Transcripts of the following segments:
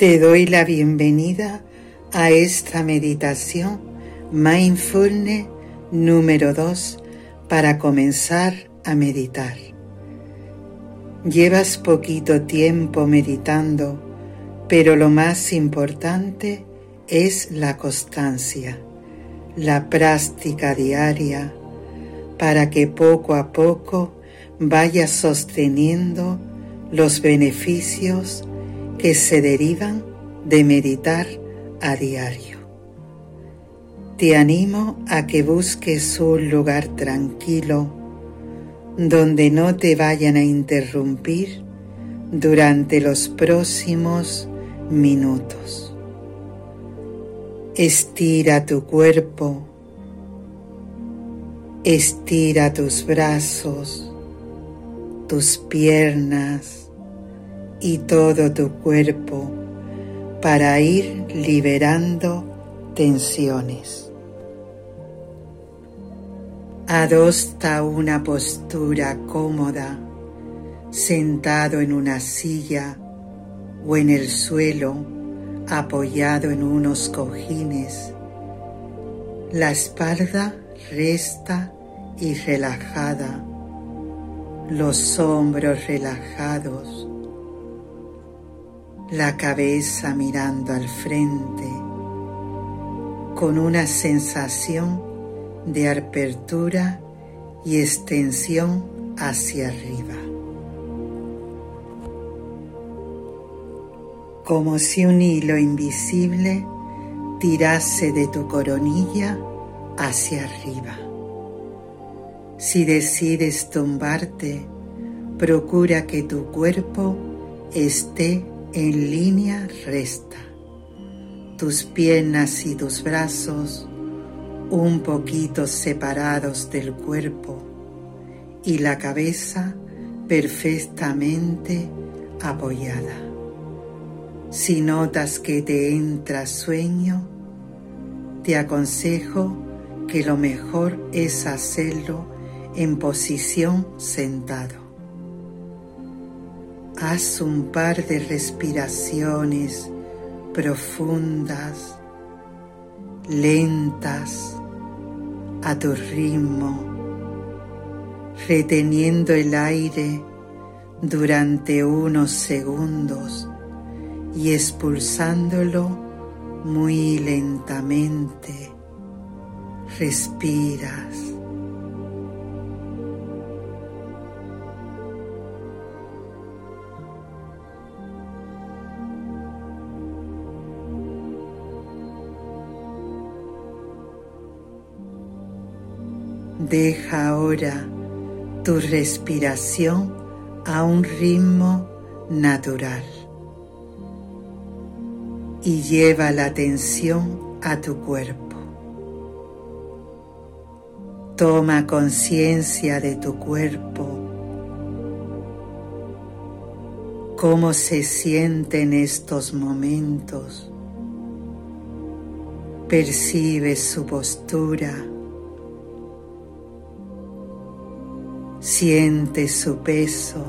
Te doy la bienvenida a esta meditación Mindfulness número 2 para comenzar a meditar. Llevas poquito tiempo meditando, pero lo más importante es la constancia, la práctica diaria, para que poco a poco vayas sosteniendo los beneficios que se derivan de meditar a diario. Te animo a que busques un lugar tranquilo donde no te vayan a interrumpir durante los próximos minutos. Estira tu cuerpo, estira tus brazos, tus piernas, y todo tu cuerpo para ir liberando tensiones. Adopta una postura cómoda, sentado en una silla o en el suelo, apoyado en unos cojines. La espalda resta y relajada, los hombros relajados la cabeza mirando al frente con una sensación de apertura y extensión hacia arriba. Como si un hilo invisible tirase de tu coronilla hacia arriba. Si decides tumbarte, procura que tu cuerpo esté en línea recta, tus piernas y tus brazos un poquito separados del cuerpo y la cabeza perfectamente apoyada. Si notas que te entra sueño, te aconsejo que lo mejor es hacerlo en posición sentado. Haz un par de respiraciones profundas, lentas, a tu ritmo, reteniendo el aire durante unos segundos y expulsándolo muy lentamente. Respiras. Deja ahora tu respiración a un ritmo natural y lleva la atención a tu cuerpo. Toma conciencia de tu cuerpo, cómo se siente en estos momentos. Percibe su postura Siente su peso.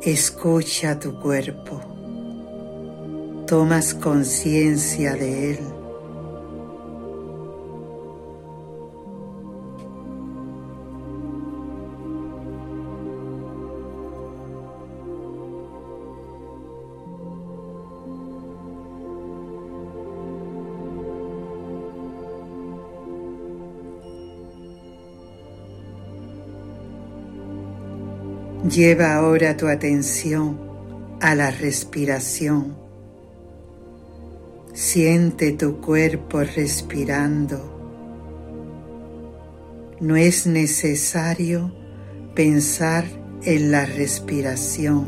Escucha tu cuerpo. Tomas conciencia de él. Lleva ahora tu atención a la respiración. Siente tu cuerpo respirando. No es necesario pensar en la respiración,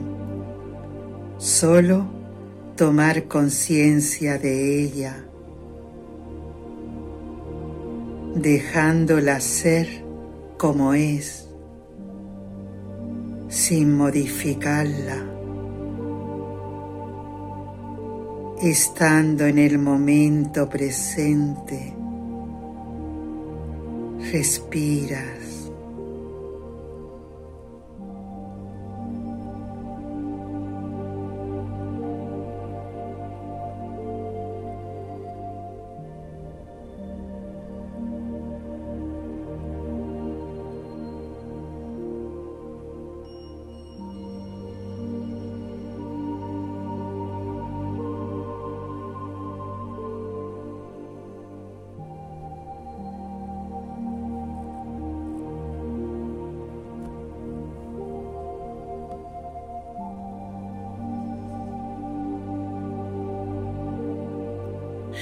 solo tomar conciencia de ella, dejándola ser como es sin modificarla, estando en el momento presente, respiras.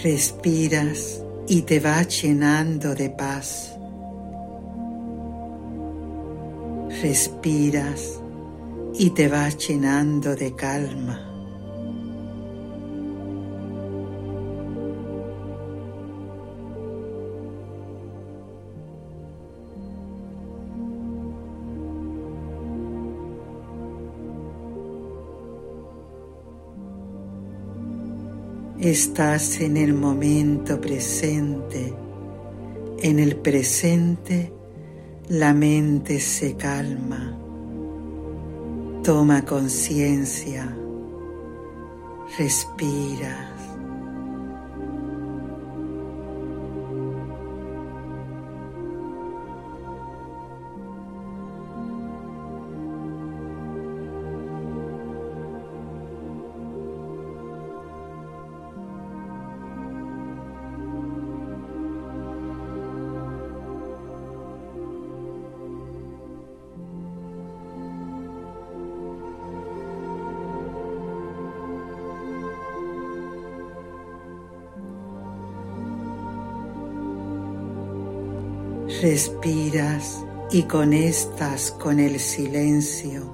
Respiras y te vas llenando de paz. Respiras y te vas llenando de calma. Estás en el momento presente. En el presente la mente se calma. Toma conciencia. Respira. Respiras y conectas con el silencio.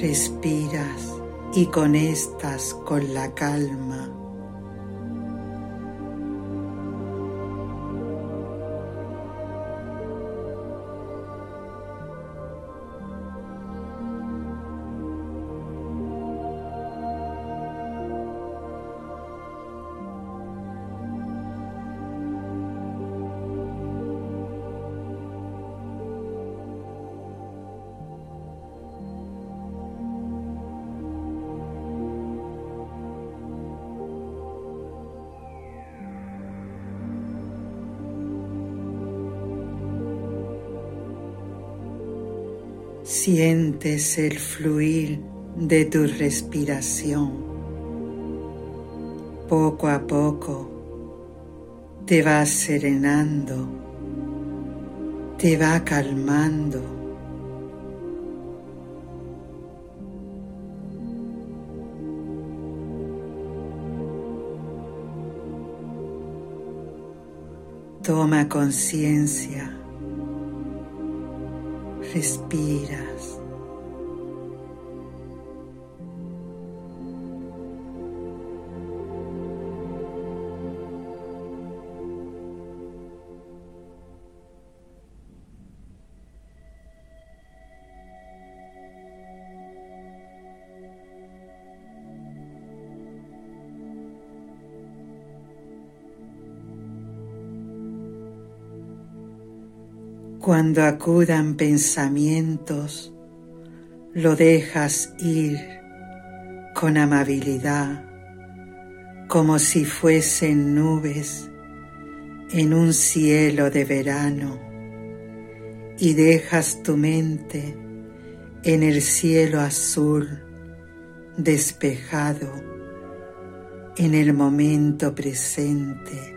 Respiras y conectas con la calma. Sientes el fluir de tu respiración. Poco a poco te va serenando, te va calmando. Toma conciencia respiras. Cuando acudan pensamientos, lo dejas ir con amabilidad, como si fuesen nubes en un cielo de verano, y dejas tu mente en el cielo azul, despejado, en el momento presente,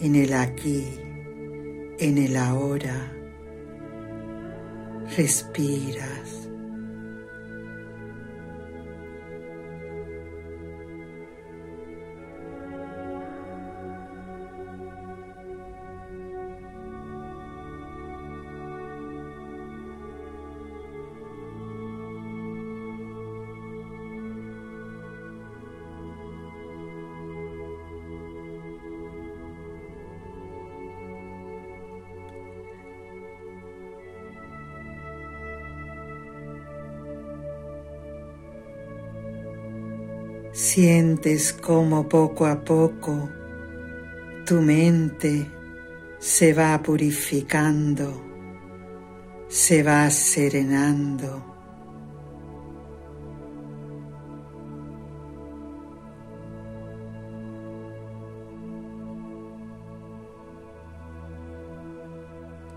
en el aquí en el ahora. Respiras. Sientes como poco a poco tu mente se va purificando, se va serenando.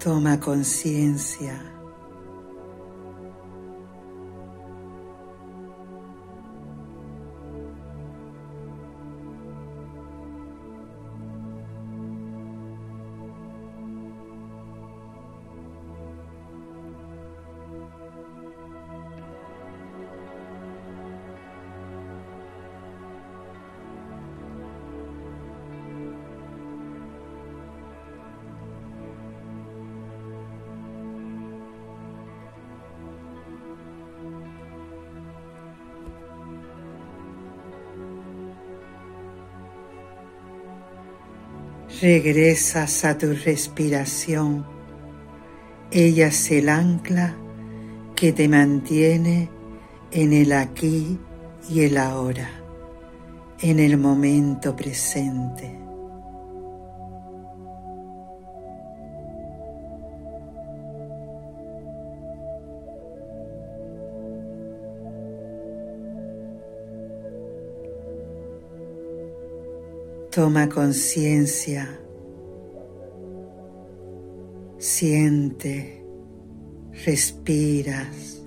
Toma conciencia Regresas a tu respiración. Ella es el ancla que te mantiene en el aquí y el ahora, en el momento presente. Toma conciencia, siente, respiras.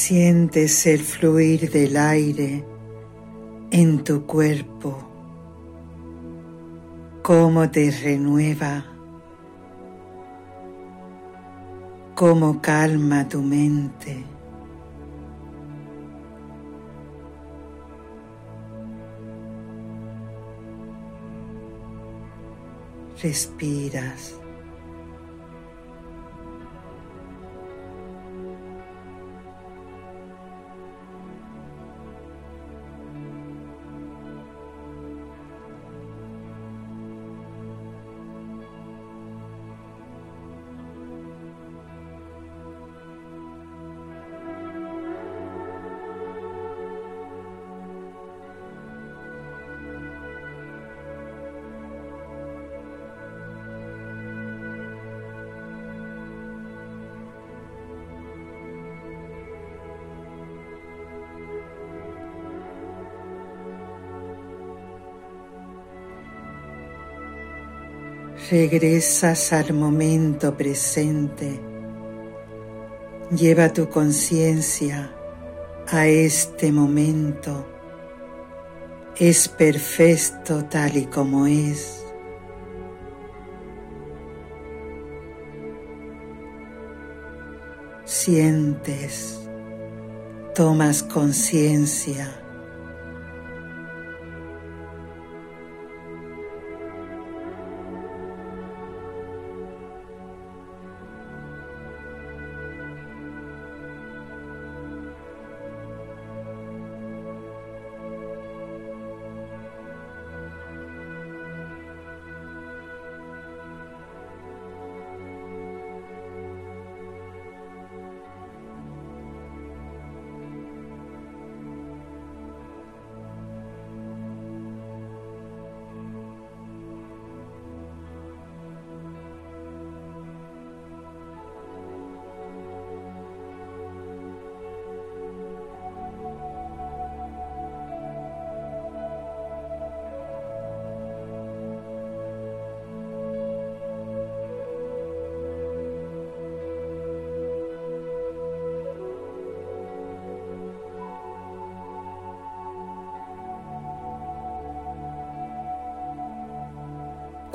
Sientes el fluir del aire en tu cuerpo, cómo te renueva, cómo calma tu mente. Respiras. Regresas al momento presente. Lleva tu conciencia a este momento. Es perfecto tal y como es. Sientes, tomas conciencia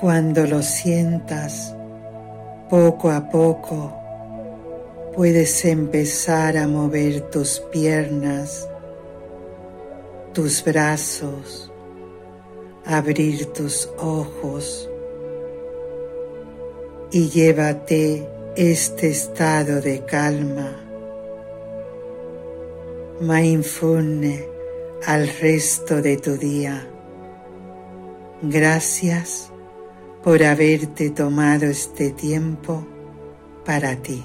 Cuando lo sientas, poco a poco, puedes empezar a mover tus piernas, tus brazos, abrir tus ojos y llévate este estado de calma, mindfulness al resto de tu día. Gracias por haberte tomado este tiempo para ti.